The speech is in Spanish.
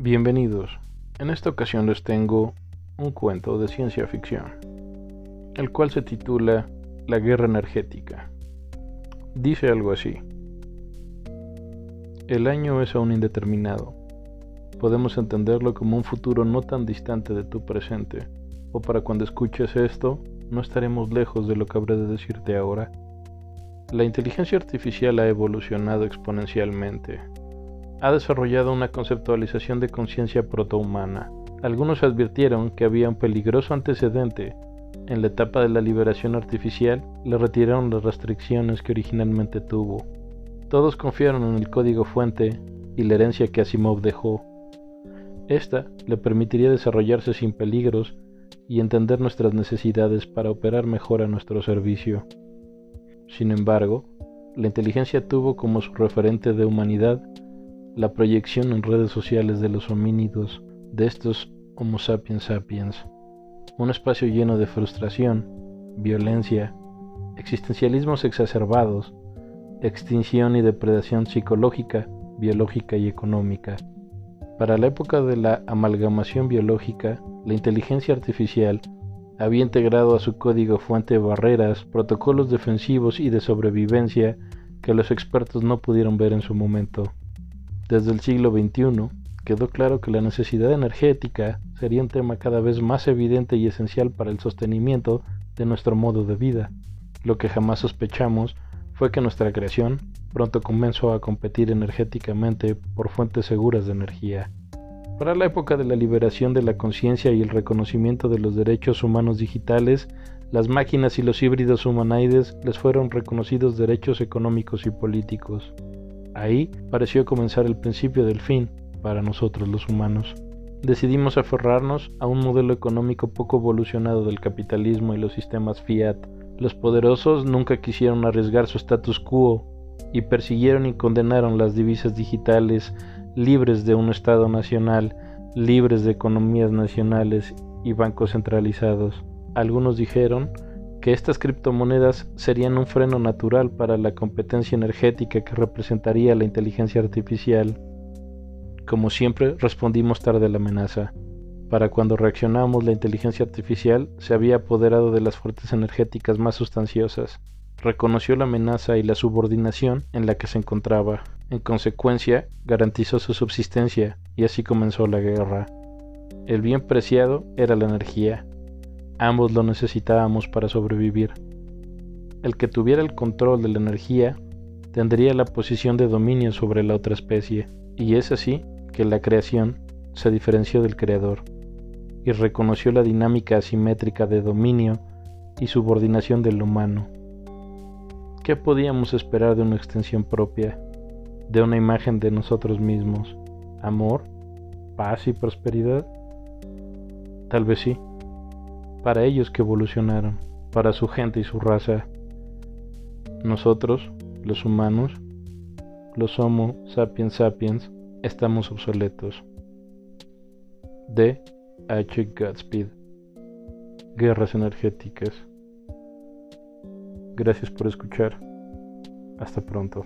Bienvenidos. En esta ocasión les tengo un cuento de ciencia ficción, el cual se titula La guerra energética. Dice algo así. El año es aún indeterminado. Podemos entenderlo como un futuro no tan distante de tu presente, o para cuando escuches esto, no estaremos lejos de lo que habré de decirte ahora. La inteligencia artificial ha evolucionado exponencialmente, ha desarrollado una conceptualización de conciencia protohumana. Algunos advirtieron que había un peligroso antecedente. En la etapa de la liberación artificial le retiraron las restricciones que originalmente tuvo. Todos confiaron en el código fuente y la herencia que Asimov dejó. Esta le permitiría desarrollarse sin peligros y entender nuestras necesidades para operar mejor a nuestro servicio. Sin embargo, la inteligencia tuvo como su referente de humanidad la proyección en redes sociales de los homínidos, de estos Homo sapiens sapiens, un espacio lleno de frustración, violencia, existencialismos exacerbados, extinción y depredación psicológica, biológica y económica. Para la época de la amalgamación biológica, la inteligencia artificial había integrado a su código fuente barreras, protocolos defensivos y de sobrevivencia que los expertos no pudieron ver en su momento. Desde el siglo XXI quedó claro que la necesidad energética sería un tema cada vez más evidente y esencial para el sostenimiento de nuestro modo de vida. Lo que jamás sospechamos fue que nuestra creación pronto comenzó a competir energéticamente por fuentes seguras de energía. Para la época de la liberación de la conciencia y el reconocimiento de los derechos humanos digitales, las máquinas y los híbridos humanoides les fueron reconocidos derechos económicos y políticos. Ahí pareció comenzar el principio del fin para nosotros los humanos. Decidimos aferrarnos a un modelo económico poco evolucionado del capitalismo y los sistemas fiat. Los poderosos nunca quisieron arriesgar su status quo y persiguieron y condenaron las divisas digitales libres de un Estado nacional, libres de economías nacionales y bancos centralizados. Algunos dijeron estas criptomonedas serían un freno natural para la competencia energética que representaría la inteligencia artificial. Como siempre, respondimos tarde a la amenaza. Para cuando reaccionamos, la inteligencia artificial se había apoderado de las fuerzas energéticas más sustanciosas. Reconoció la amenaza y la subordinación en la que se encontraba. En consecuencia, garantizó su subsistencia y así comenzó la guerra. El bien preciado era la energía, Ambos lo necesitábamos para sobrevivir. El que tuviera el control de la energía tendría la posición de dominio sobre la otra especie, y es así que la creación se diferenció del creador y reconoció la dinámica asimétrica de dominio y subordinación del humano. ¿Qué podíamos esperar de una extensión propia, de una imagen de nosotros mismos? ¿Amor? ¿Paz y prosperidad? Tal vez sí para ellos que evolucionaron, para su gente y su raza. Nosotros, los humanos, los Homo sapiens sapiens, estamos obsoletos. D. H. Godspeed. Guerras energéticas. Gracias por escuchar. Hasta pronto.